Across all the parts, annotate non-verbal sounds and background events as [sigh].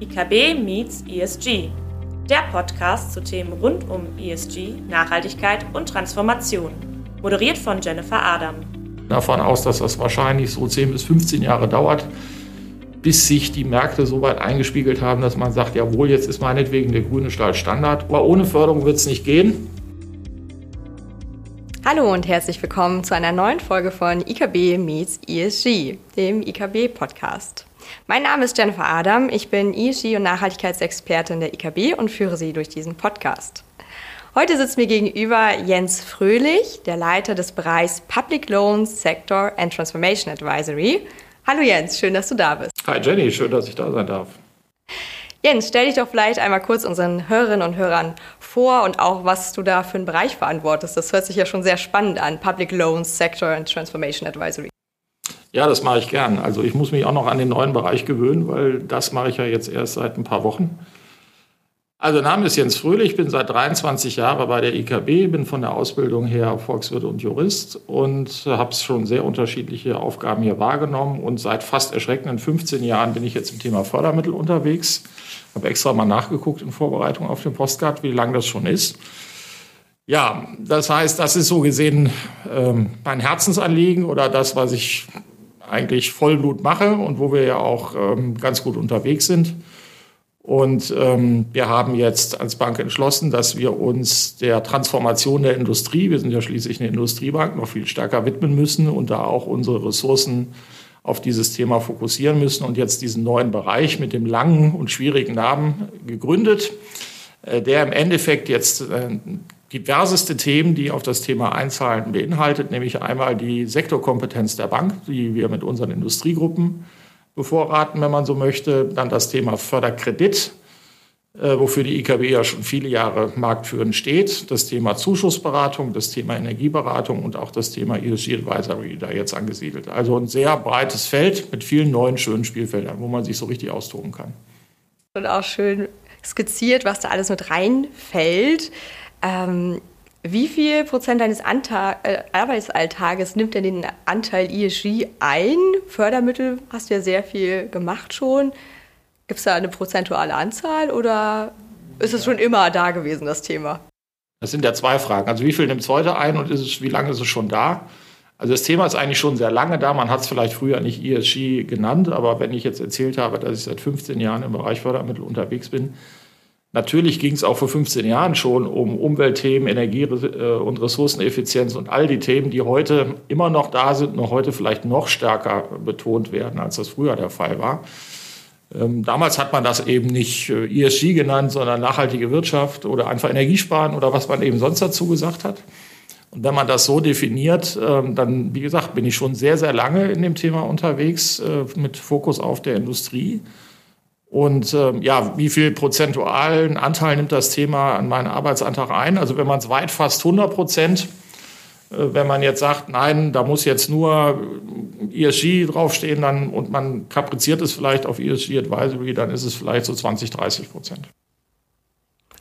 IKB meets ESG, der Podcast zu Themen rund um ESG, Nachhaltigkeit und Transformation. Moderiert von Jennifer Adam. Davon aus, dass das wahrscheinlich so 10 bis 15 Jahre dauert, bis sich die Märkte so weit eingespiegelt haben, dass man sagt, jawohl, jetzt ist meinetwegen der grüne Stahl Standard. Aber ohne Förderung wird es nicht gehen. Hallo und herzlich willkommen zu einer neuen Folge von IKB Meets ESG, dem IKB Podcast. Mein Name ist Jennifer Adam, ich bin ESG und Nachhaltigkeitsexpertin der IKB und führe Sie durch diesen Podcast. Heute sitzt mir gegenüber Jens Fröhlich, der Leiter des Bereichs Public Loans Sector and Transformation Advisory. Hallo Jens, schön, dass du da bist. Hi Jenny, schön, dass ich da sein darf. Jens, stell dich doch vielleicht einmal kurz unseren Hörerinnen und Hörern vor und auch, was du da für einen Bereich verantwortest. Das hört sich ja schon sehr spannend an, Public Loans Sector and Transformation Advisory. Ja, das mache ich gern. Also ich muss mich auch noch an den neuen Bereich gewöhnen, weil das mache ich ja jetzt erst seit ein paar Wochen. Also Name ist Jens Fröhlich, bin seit 23 Jahren bei der IKB, bin von der Ausbildung her Volkswirt und Jurist und habe schon sehr unterschiedliche Aufgaben hier wahrgenommen und seit fast erschreckenden 15 Jahren bin ich jetzt im Thema Fördermittel unterwegs. Habe extra mal nachgeguckt in Vorbereitung auf den Postcard, wie lange das schon ist. Ja, das heißt, das ist so gesehen ähm, mein Herzensanliegen oder das, was ich eigentlich Vollblut mache und wo wir ja auch ähm, ganz gut unterwegs sind. Und ähm, wir haben jetzt als Bank entschlossen, dass wir uns der Transformation der Industrie, wir sind ja schließlich eine Industriebank, noch viel stärker widmen müssen und da auch unsere Ressourcen auf dieses Thema fokussieren müssen und jetzt diesen neuen Bereich mit dem langen und schwierigen Namen gegründet, äh, der im Endeffekt jetzt äh, diverseste Themen, die auf das Thema einzahlen, beinhaltet, nämlich einmal die Sektorkompetenz der Bank, die wir mit unseren Industriegruppen bevorraten, wenn man so möchte. Dann das Thema Förderkredit, äh, wofür die IKB ja schon viele Jahre marktführend steht. Das Thema Zuschussberatung, das Thema Energieberatung und auch das Thema ESG Advisory da jetzt angesiedelt. Also ein sehr breites Feld mit vielen neuen schönen Spielfeldern, wo man sich so richtig austoben kann. Und auch schön skizziert, was da alles mit reinfällt. Ähm, wie viel Prozent deines Anta äh, Arbeitsalltages nimmt denn den Anteil ESG ein? Fördermittel hast du ja sehr viel gemacht schon. Gibt es da eine prozentuale Anzahl oder ist es schon immer da gewesen, das Thema? Das sind ja zwei Fragen. Also wie viel nimmt es heute ein und ist es, wie lange ist es schon da? Also das Thema ist eigentlich schon sehr lange da. Man hat es vielleicht früher nicht ESG genannt, aber wenn ich jetzt erzählt habe, dass ich seit 15 Jahren im Bereich Fördermittel unterwegs bin, Natürlich ging es auch vor 15 Jahren schon um Umweltthemen, Energie- äh, und Ressourceneffizienz und all die Themen, die heute immer noch da sind, noch heute vielleicht noch stärker betont werden, als das früher der Fall war. Ähm, damals hat man das eben nicht äh, ESG genannt, sondern nachhaltige Wirtschaft oder einfach Energiesparen oder was man eben sonst dazu gesagt hat. Und wenn man das so definiert, ähm, dann, wie gesagt, bin ich schon sehr, sehr lange in dem Thema unterwegs äh, mit Fokus auf der Industrie. Und ähm, ja, wie viel prozentualen Anteil nimmt das Thema an meinen Arbeitsantrag ein? Also wenn man es weit fast 100 Prozent, äh, wenn man jetzt sagt, nein, da muss jetzt nur ESG draufstehen dann, und man kapriziert es vielleicht auf ESG Advisory, dann ist es vielleicht so 20, 30 Prozent.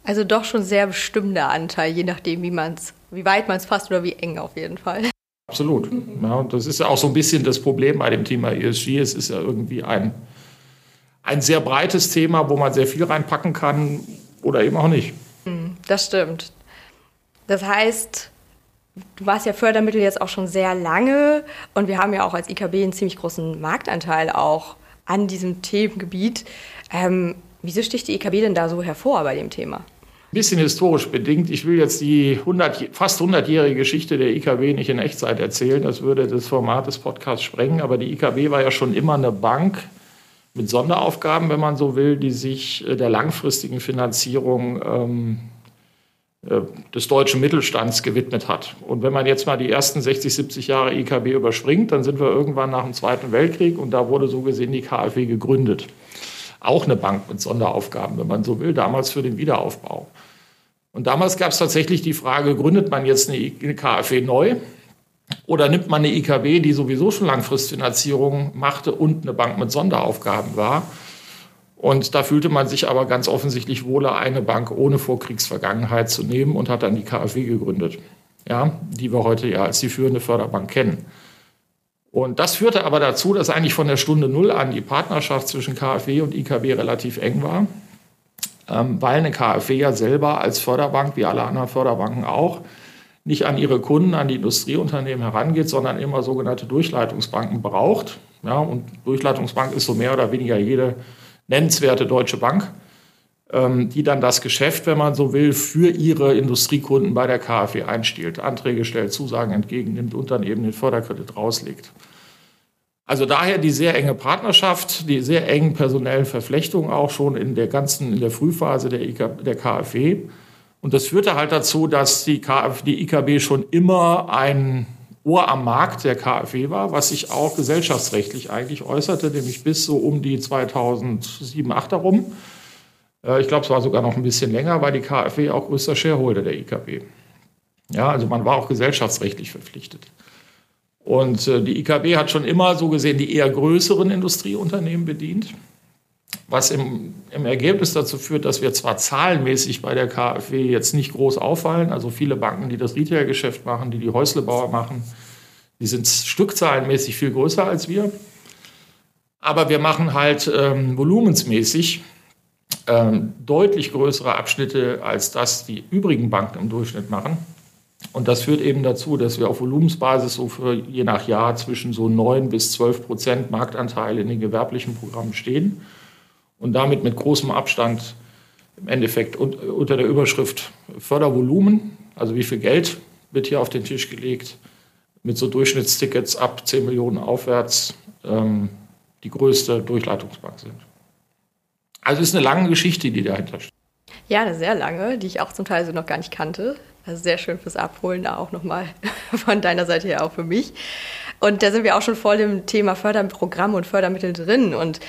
Also doch schon sehr bestimmter Anteil, je nachdem, wie, man's, wie weit man es fasst oder wie eng auf jeden Fall. Absolut. Ja, und das ist ja auch so ein bisschen das Problem bei dem Thema ESG. Es ist ja irgendwie ein ein sehr breites Thema, wo man sehr viel reinpacken kann oder eben auch nicht. Hm, das stimmt. Das heißt, du warst ja Fördermittel jetzt auch schon sehr lange und wir haben ja auch als IKB einen ziemlich großen Marktanteil auch an diesem Themengebiet. Ähm, wieso sticht die IKB denn da so hervor bei dem Thema? Ein bisschen historisch bedingt. Ich will jetzt die 100, fast 100-jährige Geschichte der IKB nicht in Echtzeit erzählen. Das würde das Format des Podcasts sprengen. Aber die IKB war ja schon immer eine Bank, mit Sonderaufgaben, wenn man so will, die sich äh, der langfristigen Finanzierung ähm, äh, des deutschen Mittelstands gewidmet hat. Und wenn man jetzt mal die ersten 60, 70 Jahre IKB überspringt, dann sind wir irgendwann nach dem Zweiten Weltkrieg und da wurde so gesehen die KfW gegründet. Auch eine Bank mit Sonderaufgaben, wenn man so will, damals für den Wiederaufbau. Und damals gab es tatsächlich die Frage, gründet man jetzt eine KfW neu oder nimmt man eine IKB, die sowieso schon Langfristfinanzierung machte und eine Bank mit Sonderaufgaben war? Und da fühlte man sich aber ganz offensichtlich wohler, eine Bank ohne Vorkriegsvergangenheit zu nehmen und hat dann die KfW gegründet, ja, die wir heute ja als die führende Förderbank kennen. Und das führte aber dazu, dass eigentlich von der Stunde Null an die Partnerschaft zwischen KfW und IKB relativ eng war, ähm, weil eine KfW ja selber als Förderbank, wie alle anderen Förderbanken auch, nicht an ihre Kunden, an die Industrieunternehmen herangeht, sondern immer sogenannte Durchleitungsbanken braucht. Ja, und Durchleitungsbank ist so mehr oder weniger jede nennenswerte deutsche Bank, ähm, die dann das Geschäft, wenn man so will, für ihre Industriekunden bei der KfW einstiehlt, Anträge stellt, Zusagen entgegennimmt und dann eben den Förderkredit rauslegt. Also daher die sehr enge Partnerschaft, die sehr engen personellen Verflechtungen auch schon in der ganzen, in der Frühphase der, IK, der KfW. Und das führte halt dazu, dass die, KfW, die IKB schon immer ein Ohr am Markt der KfW war, was sich auch gesellschaftsrechtlich eigentlich äußerte, nämlich bis so um die 2007, 2008 herum. Äh, ich glaube, es war sogar noch ein bisschen länger, war die KfW auch größter Shareholder der IKB. Ja, also man war auch gesellschaftsrechtlich verpflichtet. Und äh, die IKB hat schon immer so gesehen die eher größeren Industrieunternehmen bedient, was im, im Ergebnis dazu führt, dass wir zwar zahlenmäßig bei der KfW jetzt nicht groß auffallen, also viele Banken, die das Retail-Geschäft machen, die die Häuslebauer machen, die sind stückzahlenmäßig viel größer als wir. Aber wir machen halt ähm, volumensmäßig ähm, deutlich größere Abschnitte, als das die übrigen Banken im Durchschnitt machen. Und das führt eben dazu, dass wir auf Volumensbasis so für je nach Jahr zwischen so 9 bis 12 Prozent Marktanteil in den gewerblichen Programmen stehen und damit mit großem Abstand im Endeffekt unter der Überschrift Fördervolumen, also wie viel Geld wird hier auf den Tisch gelegt, mit so Durchschnittstickets ab 10 Millionen aufwärts ähm, die größte Durchleitungsbank sind. Also ist eine lange Geschichte, die dahinter steht. Ja, eine sehr lange, die ich auch zum Teil so noch gar nicht kannte. Also sehr schön fürs Abholen da auch nochmal [laughs] von deiner Seite her auch für mich. Und da sind wir auch schon voll im Thema Förderprogramm und Fördermittel drin. Und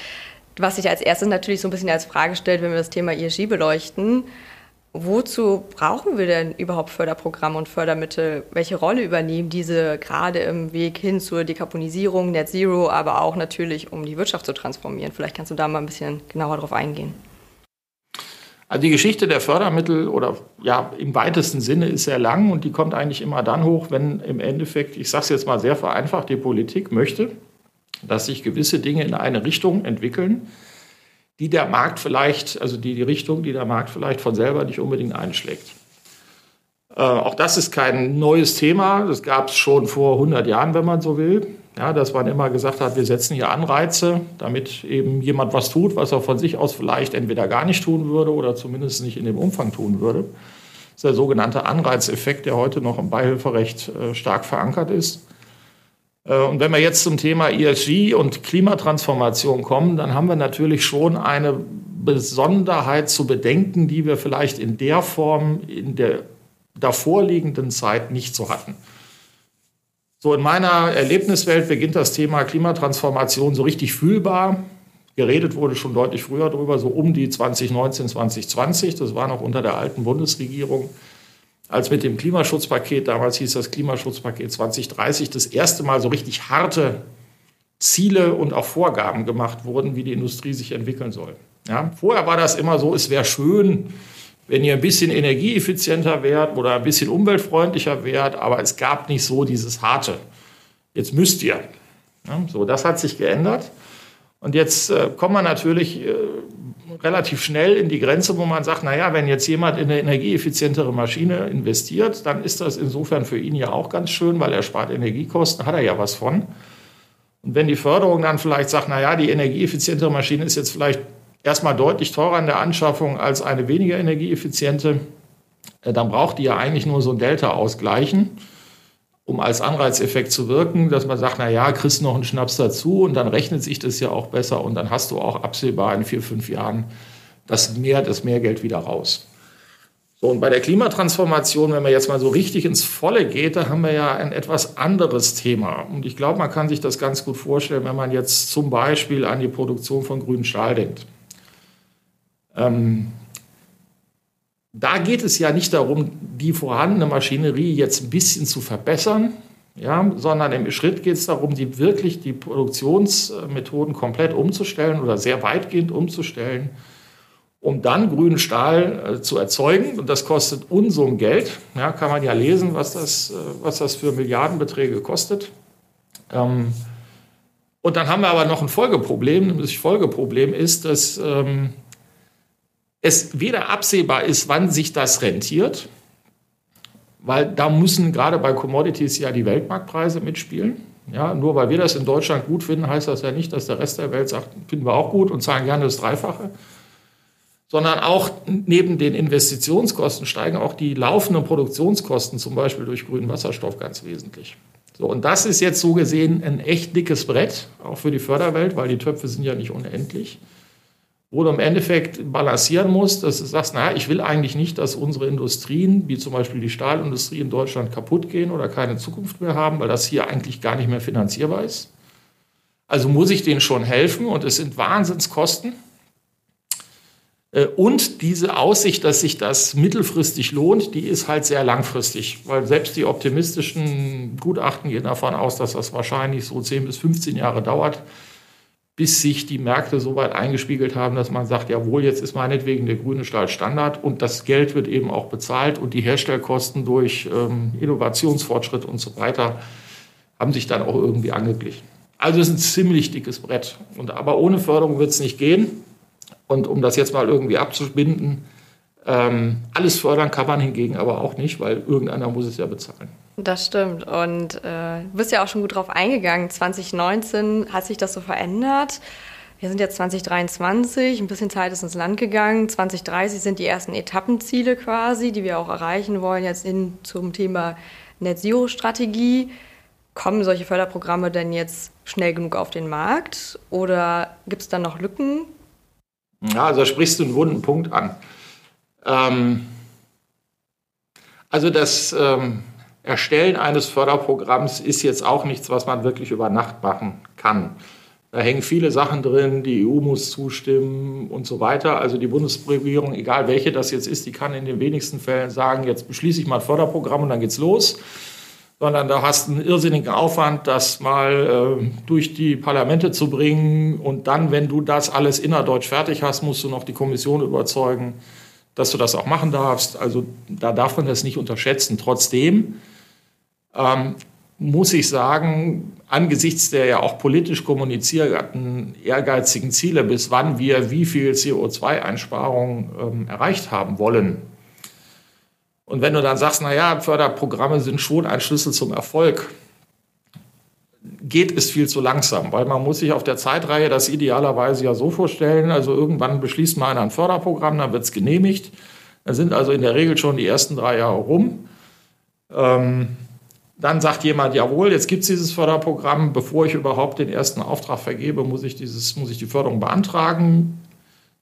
was sich als erstes natürlich so ein bisschen als Frage stellt, wenn wir das Thema ESG beleuchten, wozu brauchen wir denn überhaupt Förderprogramme und Fördermittel? Welche Rolle übernehmen diese gerade im Weg hin zur Dekarbonisierung, Net Zero, aber auch natürlich, um die Wirtschaft zu transformieren? Vielleicht kannst du da mal ein bisschen genauer drauf eingehen. Also die Geschichte der Fördermittel oder ja im weitesten Sinne ist sehr lang und die kommt eigentlich immer dann hoch, wenn im Endeffekt, ich sage es jetzt mal sehr vereinfacht, die Politik möchte, dass sich gewisse Dinge in eine Richtung entwickeln, die der Markt vielleicht, also die, die Richtung, die der Markt vielleicht von selber nicht unbedingt einschlägt. Äh, auch das ist kein neues Thema. Das gab es schon vor 100 Jahren, wenn man so will. Ja, dass man immer gesagt hat, wir setzen hier Anreize, damit eben jemand was tut, was er von sich aus vielleicht entweder gar nicht tun würde oder zumindest nicht in dem Umfang tun würde. Das ist der sogenannte Anreizeffekt, der heute noch im Beihilferecht äh, stark verankert ist. Äh, und wenn wir jetzt zum Thema ESG und Klimatransformation kommen, dann haben wir natürlich schon eine Besonderheit zu bedenken, die wir vielleicht in der Form in der davorliegenden Zeit nicht so hatten. So in meiner Erlebniswelt beginnt das Thema Klimatransformation so richtig fühlbar. Geredet wurde schon deutlich früher darüber, so um die 2019, 2020. Das war noch unter der alten Bundesregierung, als mit dem Klimaschutzpaket, damals hieß das Klimaschutzpaket 2030, das erste Mal so richtig harte Ziele und auch Vorgaben gemacht wurden, wie die Industrie sich entwickeln soll. Ja, vorher war das immer so, es wäre schön, wenn ihr ein bisschen energieeffizienter wärt oder ein bisschen umweltfreundlicher wärt, aber es gab nicht so dieses harte. Jetzt müsst ihr. Ja, so, das hat sich geändert. Und jetzt äh, kommt man natürlich äh, relativ schnell in die Grenze, wo man sagt, naja, wenn jetzt jemand in eine energieeffizientere Maschine investiert, dann ist das insofern für ihn ja auch ganz schön, weil er spart Energiekosten, hat er ja was von. Und wenn die Förderung dann vielleicht sagt, naja, die energieeffizientere Maschine ist jetzt vielleicht erstmal deutlich teurer in der Anschaffung als eine weniger energieeffiziente, äh, dann braucht die ja eigentlich nur so ein Delta ausgleichen, um als Anreizeffekt zu wirken, dass man sagt, na ja, kriegst noch einen Schnaps dazu und dann rechnet sich das ja auch besser und dann hast du auch absehbar in vier, fünf Jahren das mehr, das Mehrgeld wieder raus. So, und bei der Klimatransformation, wenn man jetzt mal so richtig ins Volle geht, da haben wir ja ein etwas anderes Thema. Und ich glaube, man kann sich das ganz gut vorstellen, wenn man jetzt zum Beispiel an die Produktion von grünem Stahl denkt. Ähm, da geht es ja nicht darum, die vorhandene Maschinerie jetzt ein bisschen zu verbessern, ja, sondern im Schritt geht es darum, die wirklich die Produktionsmethoden komplett umzustellen oder sehr weitgehend umzustellen, um dann grünen Stahl äh, zu erzeugen. Und das kostet Unsummen Geld. Ja, kann man ja lesen, was das, äh, was das für Milliardenbeträge kostet. Ähm, Und dann haben wir aber noch ein Folgeproblem. Das Folgeproblem ist, dass ähm, es weder absehbar ist, wann sich das rentiert, weil da müssen gerade bei Commodities ja die Weltmarktpreise mitspielen. Ja, nur weil wir das in Deutschland gut finden, heißt das ja nicht, dass der Rest der Welt sagt, finden wir auch gut und zahlen gerne das Dreifache. Sondern auch neben den Investitionskosten steigen auch die laufenden Produktionskosten, zum Beispiel durch grünen Wasserstoff, ganz wesentlich. So, und das ist jetzt so gesehen ein echt dickes Brett, auch für die Förderwelt, weil die Töpfe sind ja nicht unendlich wo du im Endeffekt balancieren musst, dass du sagst, naja, ich will eigentlich nicht, dass unsere Industrien, wie zum Beispiel die Stahlindustrie in Deutschland, kaputt gehen oder keine Zukunft mehr haben, weil das hier eigentlich gar nicht mehr finanzierbar ist. Also muss ich denen schon helfen und es sind Wahnsinnskosten. Äh, und diese Aussicht, dass sich das mittelfristig lohnt, die ist halt sehr langfristig, weil selbst die optimistischen Gutachten gehen davon aus, dass das wahrscheinlich so 10 bis 15 Jahre dauert, bis sich die Märkte so weit eingespiegelt haben, dass man sagt, jawohl, jetzt ist meinetwegen der grüne Stahl Standard und das Geld wird eben auch bezahlt und die Herstellkosten durch ähm, Innovationsfortschritt und so weiter haben sich dann auch irgendwie angeglichen. Also es ist ein ziemlich dickes Brett. Und, aber ohne Förderung wird es nicht gehen. Und um das jetzt mal irgendwie abzubinden, ähm, alles fördern kann man hingegen aber auch nicht, weil irgendeiner muss es ja bezahlen. Das stimmt. Und äh, du bist ja auch schon gut drauf eingegangen. 2019 hat sich das so verändert. Wir sind jetzt 2023, ein bisschen Zeit ist ins Land gegangen. 2030 sind die ersten Etappenziele quasi, die wir auch erreichen wollen, jetzt hin zum Thema Net Zero Strategie. Kommen solche Förderprogramme denn jetzt schnell genug auf den Markt oder gibt es da noch Lücken? Ja, also sprichst du einen wunden Punkt an. Ähm, also das ähm, Erstellen eines Förderprogramms ist jetzt auch nichts, was man wirklich über Nacht machen kann. Da hängen viele Sachen drin, die EU muss zustimmen und so weiter. Also die Bundesregierung, egal welche das jetzt ist, die kann in den wenigsten Fällen sagen, jetzt beschließe ich mal ein Förderprogramm und dann geht's los. Sondern da hast du einen irrsinnigen Aufwand, das mal äh, durch die Parlamente zu bringen. Und dann, wenn du das alles innerdeutsch fertig hast, musst du noch die Kommission überzeugen, dass du das auch machen darfst. Also da darf man das nicht unterschätzen. Trotzdem ähm, muss ich sagen, angesichts der ja auch politisch kommunizierten ehrgeizigen Ziele, bis wann wir wie viel CO2-Einsparung ähm, erreicht haben wollen. Und wenn du dann sagst, naja, Förderprogramme sind schon ein Schlüssel zum Erfolg, geht es viel zu langsam, weil man muss sich auf der Zeitreihe das idealerweise ja so vorstellen, also irgendwann beschließt man ein Förderprogramm, dann wird es genehmigt, dann sind also in der Regel schon die ersten drei Jahre rum. Ähm, dann sagt jemand, jawohl, jetzt gibt es dieses Förderprogramm, bevor ich überhaupt den ersten Auftrag vergebe, muss ich, dieses, muss ich die Förderung beantragen.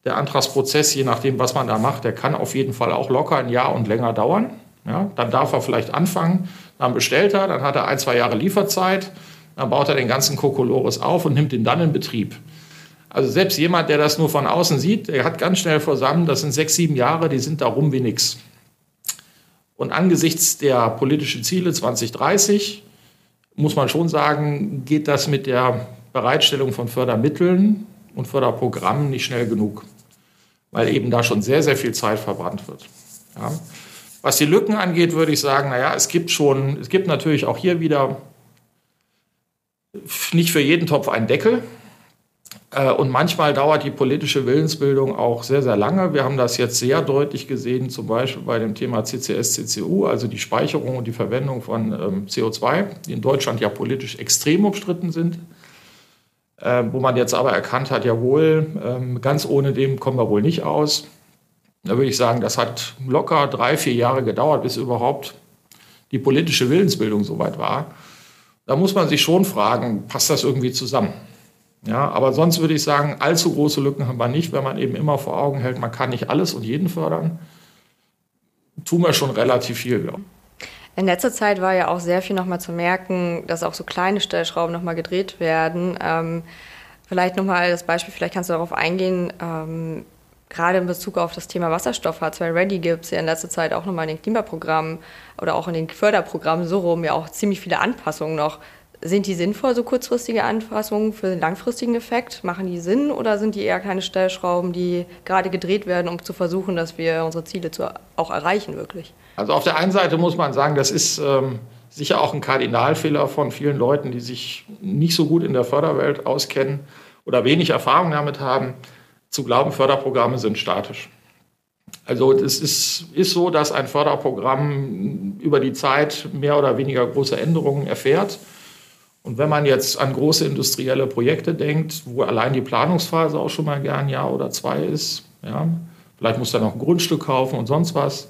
Der Antragsprozess, je nachdem, was man da macht, der kann auf jeden Fall auch locker ein Jahr und länger dauern. Ja, dann darf er vielleicht anfangen, dann bestellt er, dann hat er ein, zwei Jahre Lieferzeit, dann baut er den ganzen Kokolores auf und nimmt ihn dann in Betrieb. Also selbst jemand, der das nur von außen sieht, der hat ganz schnell versammelt, das sind sechs, sieben Jahre, die sind da rum wie nichts. Und angesichts der politischen Ziele 2030 muss man schon sagen, geht das mit der Bereitstellung von Fördermitteln und Förderprogrammen nicht schnell genug, weil eben da schon sehr, sehr viel Zeit verbrannt wird. Ja. Was die Lücken angeht, würde ich sagen, naja, es gibt schon, es gibt natürlich auch hier wieder nicht für jeden Topf einen Deckel. Äh, und manchmal dauert die politische Willensbildung auch sehr, sehr lange. Wir haben das jetzt sehr deutlich gesehen, zum Beispiel bei dem Thema CCS, CCU, also die Speicherung und die Verwendung von ähm, CO2, die in Deutschland ja politisch extrem umstritten sind. Äh, wo man jetzt aber erkannt hat, jawohl, ähm, ganz ohne dem kommen wir wohl nicht aus. Da würde ich sagen, das hat locker drei, vier Jahre gedauert, bis überhaupt die politische Willensbildung soweit war. Da muss man sich schon fragen, passt das irgendwie zusammen? Ja, aber sonst würde ich sagen, allzu große Lücken haben wir nicht, wenn man eben immer vor Augen hält, man kann nicht alles und jeden fördern. Tun wir schon relativ viel, glaube ich. In letzter Zeit war ja auch sehr viel nochmal zu merken, dass auch so kleine Stellschrauben nochmal gedreht werden. Ähm, vielleicht nochmal das Beispiel, vielleicht kannst du darauf eingehen, ähm, gerade in Bezug auf das Thema Wasserstoff H2 Ready gibt es ja in letzter Zeit auch nochmal in den Klimaprogrammen oder auch in den Förderprogrammen so rum ja auch ziemlich viele Anpassungen noch sind die sinnvoll, so kurzfristige Anpassungen für den langfristigen Effekt? Machen die Sinn oder sind die eher keine Stellschrauben, die gerade gedreht werden, um zu versuchen, dass wir unsere Ziele zu, auch erreichen wirklich? Also auf der einen Seite muss man sagen, das ist ähm, sicher auch ein Kardinalfehler von vielen Leuten, die sich nicht so gut in der Förderwelt auskennen oder wenig Erfahrung damit haben, zu glauben, Förderprogramme sind statisch. Also es ist, ist so, dass ein Förderprogramm über die Zeit mehr oder weniger große Änderungen erfährt. Und wenn man jetzt an große industrielle Projekte denkt, wo allein die Planungsphase auch schon mal gern ein Jahr oder zwei ist, ja, vielleicht muss da noch ein Grundstück kaufen und sonst was,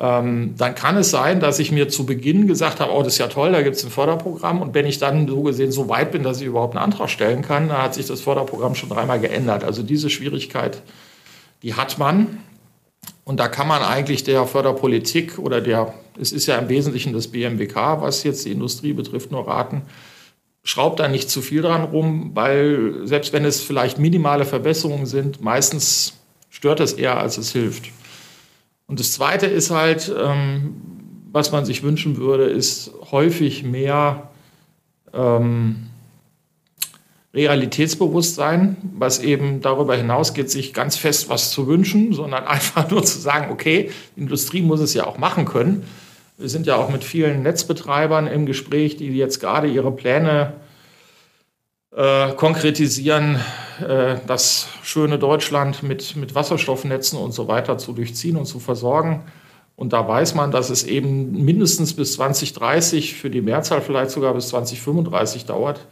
ähm, dann kann es sein, dass ich mir zu Beginn gesagt habe, oh, das ist ja toll, da gibt es ein Förderprogramm. Und wenn ich dann so gesehen so weit bin, dass ich überhaupt einen Antrag stellen kann, dann hat sich das Förderprogramm schon dreimal geändert. Also diese Schwierigkeit, die hat man. Und da kann man eigentlich der Förderpolitik oder der, es ist ja im Wesentlichen das BMWK, was jetzt die Industrie betrifft, nur raten, schraubt da nicht zu viel dran rum, weil selbst wenn es vielleicht minimale Verbesserungen sind, meistens stört es eher, als es hilft. Und das Zweite ist halt, ähm, was man sich wünschen würde, ist häufig mehr ähm, Realitätsbewusstsein, was eben darüber hinausgeht, sich ganz fest was zu wünschen, sondern [laughs] einfach nur zu sagen, okay, die Industrie muss es ja auch machen können. Wir sind ja auch mit vielen Netzbetreibern im Gespräch, die jetzt gerade ihre Pläne äh, konkretisieren, äh, das schöne Deutschland mit, mit Wasserstoffnetzen und so weiter zu durchziehen und zu versorgen. Und da weiß man, dass es eben mindestens bis 2030, für die Mehrzahl vielleicht sogar bis 2035 dauert,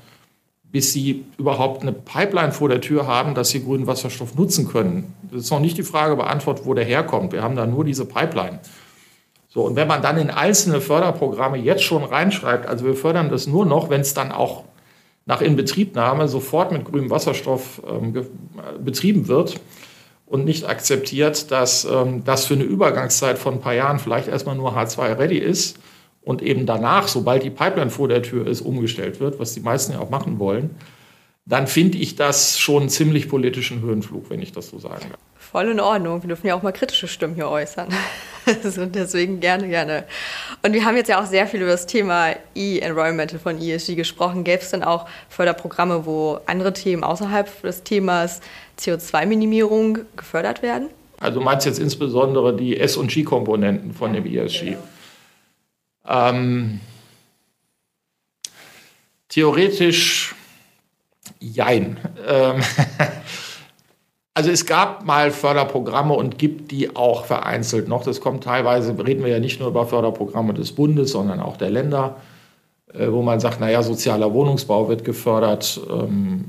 bis sie überhaupt eine Pipeline vor der Tür haben, dass sie grünen Wasserstoff nutzen können. Das ist noch nicht die Frage beantwortet, wo der herkommt. Wir haben da nur diese Pipeline. So, und wenn man dann in einzelne Förderprogramme jetzt schon reinschreibt, also wir fördern das nur noch, wenn es dann auch nach Inbetriebnahme sofort mit grünem Wasserstoff ähm, betrieben wird und nicht akzeptiert, dass ähm, das für eine Übergangszeit von ein paar Jahren vielleicht erstmal nur H2-ready ist und eben danach, sobald die Pipeline vor der Tür ist, umgestellt wird, was die meisten ja auch machen wollen, dann finde ich das schon einen ziemlich politischen Höhenflug, wenn ich das so sagen darf. Voll in Ordnung. Wir dürfen ja auch mal kritische Stimmen hier äußern. [laughs] also deswegen gerne, gerne. Und wir haben jetzt ja auch sehr viel über das Thema E-Environmental von ESG gesprochen. Gäbe es denn auch Förderprogramme, wo andere Themen außerhalb des Themas CO2-Minimierung gefördert werden? Also du meinst jetzt insbesondere die S- und G-Komponenten von dem ESG. Genau. Ähm, theoretisch jein. Ähm, Also es gab mal Förderprogramme und gibt die auch vereinzelt noch. Das kommt teilweise, reden wir ja nicht nur über Förderprogramme des Bundes, sondern auch der Länder, äh, wo man sagt, naja, sozialer Wohnungsbau wird gefördert. Ähm,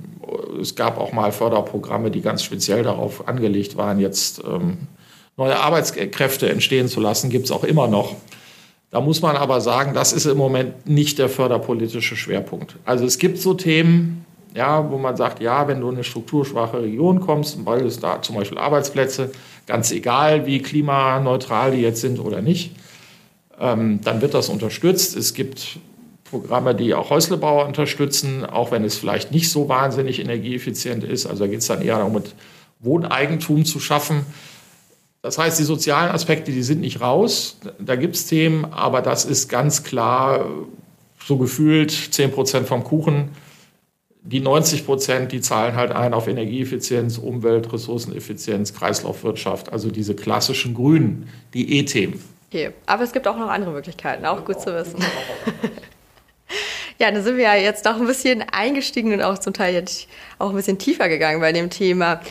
es gab auch mal Förderprogramme, die ganz speziell darauf angelegt waren, jetzt ähm, neue Arbeitskräfte entstehen zu lassen, gibt es auch immer noch. Da muss man aber sagen, das ist im Moment nicht der förderpolitische Schwerpunkt. Also es gibt so Themen, ja, wo man sagt, ja, wenn du in eine strukturschwache Region kommst, weil es da zum Beispiel Arbeitsplätze, ganz egal wie klimaneutral die jetzt sind oder nicht, ähm, dann wird das unterstützt. Es gibt Programme, die auch Häuslebauer unterstützen, auch wenn es vielleicht nicht so wahnsinnig energieeffizient ist. Also da geht es dann eher darum, Wohneigentum zu schaffen. Das heißt, die sozialen Aspekte, die sind nicht raus. Da gibt es Themen, aber das ist ganz klar so gefühlt 10 Prozent vom Kuchen die 90 Prozent, die zahlen halt ein auf Energieeffizienz, Umwelt, Ressourceneffizienz, Kreislaufwirtschaft, also diese klassischen Grünen, die E-Themen. Okay, aber es gibt auch noch andere Möglichkeiten, auch gut zu wissen. [laughs] Ja, da sind wir ja jetzt noch ein bisschen eingestiegen und auch zum Teil jetzt auch ein bisschen tiefer gegangen bei dem Thema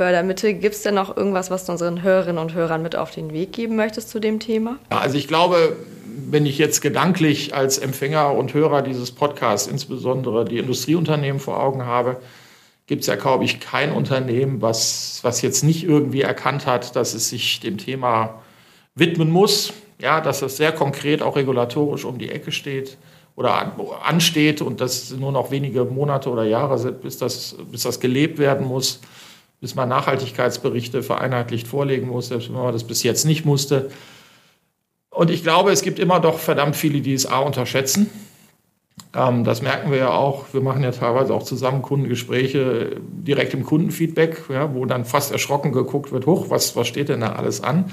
Fördermittel. Gibt es denn noch irgendwas, was du unseren Hörerinnen und Hörern mit auf den Weg geben möchtest zu dem Thema? Ja, also ich glaube, wenn ich jetzt gedanklich als Empfänger und Hörer dieses Podcasts insbesondere die Industrieunternehmen vor Augen habe, gibt es ja, glaube ich, kein Unternehmen, was, was jetzt nicht irgendwie erkannt hat, dass es sich dem Thema widmen muss, ja, dass es sehr konkret auch regulatorisch um die Ecke steht oder ansteht und dass nur noch wenige Monate oder Jahre sind, bis das, bis das gelebt werden muss, bis man Nachhaltigkeitsberichte vereinheitlicht vorlegen muss, selbst wenn man das bis jetzt nicht musste. Und ich glaube, es gibt immer doch verdammt viele, die es A unterschätzen. Ähm, das merken wir ja auch. Wir machen ja teilweise auch zusammen Kundengespräche direkt im Kundenfeedback, ja, wo dann fast erschrocken geguckt wird, hoch, was, was steht denn da alles an?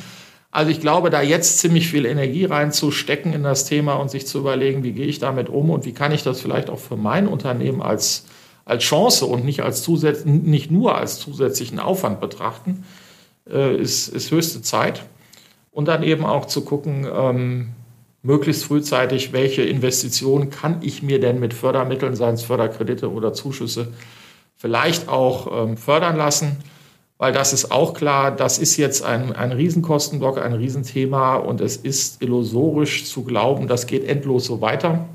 Also ich glaube, da jetzt ziemlich viel Energie reinzustecken in das Thema und sich zu überlegen, wie gehe ich damit um und wie kann ich das vielleicht auch für mein Unternehmen als, als Chance und nicht, als zusätz nicht nur als zusätzlichen Aufwand betrachten, äh, ist, ist höchste Zeit. Und dann eben auch zu gucken, ähm, möglichst frühzeitig, welche Investitionen kann ich mir denn mit Fördermitteln, seien es Förderkredite oder Zuschüsse, vielleicht auch ähm, fördern lassen. Weil das ist auch klar, das ist jetzt ein, ein Riesenkostenblock, ein Riesenthema und es ist illusorisch zu glauben, das geht endlos so weiter.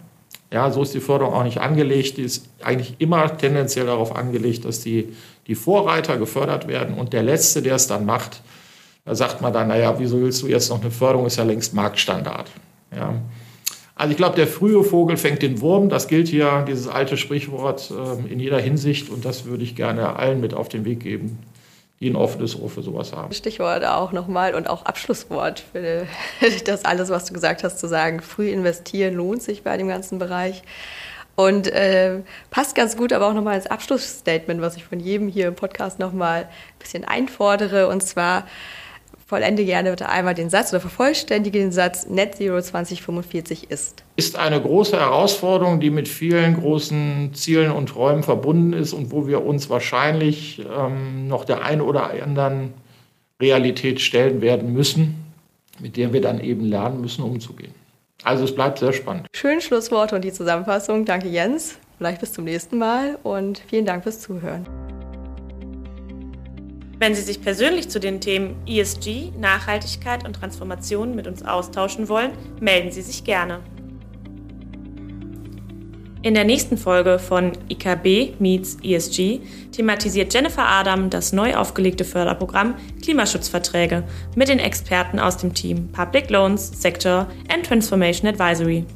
Ja, so ist die Förderung auch nicht angelegt. Die ist eigentlich immer tendenziell darauf angelegt, dass die, die Vorreiter gefördert werden und der Letzte, der es dann macht, da sagt man dann, naja, wieso willst du jetzt noch eine Förderung, ist ja längst Marktstandard. Ja. Also ich glaube, der frühe Vogel fängt den Wurm. Das gilt hier, dieses alte Sprichwort, ähm, in jeder Hinsicht. Und das würde ich gerne allen mit auf den Weg geben, die ein offenes Ohr für sowas haben. Stichwort auch nochmal und auch Abschlusswort für [laughs] das alles, was du gesagt hast, zu sagen, früh investieren lohnt sich bei dem ganzen Bereich. Und äh, passt ganz gut aber auch nochmal ins Abschlussstatement, was ich von jedem hier im Podcast nochmal ein bisschen einfordere. Und zwar, vollende gerne bitte einmal den Satz oder vervollständige den Satz, Net Zero 2045 ist. Ist eine große Herausforderung, die mit vielen großen Zielen und Träumen verbunden ist und wo wir uns wahrscheinlich ähm, noch der einen oder anderen Realität stellen werden müssen, mit der wir dann eben lernen müssen, umzugehen. Also es bleibt sehr spannend. Schöne Schlussworte und die Zusammenfassung. Danke Jens. Vielleicht bis zum nächsten Mal und vielen Dank fürs Zuhören. Wenn Sie sich persönlich zu den Themen ESG, Nachhaltigkeit und Transformation mit uns austauschen wollen, melden Sie sich gerne. In der nächsten Folge von IKB Meets ESG thematisiert Jennifer Adam das neu aufgelegte Förderprogramm Klimaschutzverträge mit den Experten aus dem Team Public Loans, Sector and Transformation Advisory.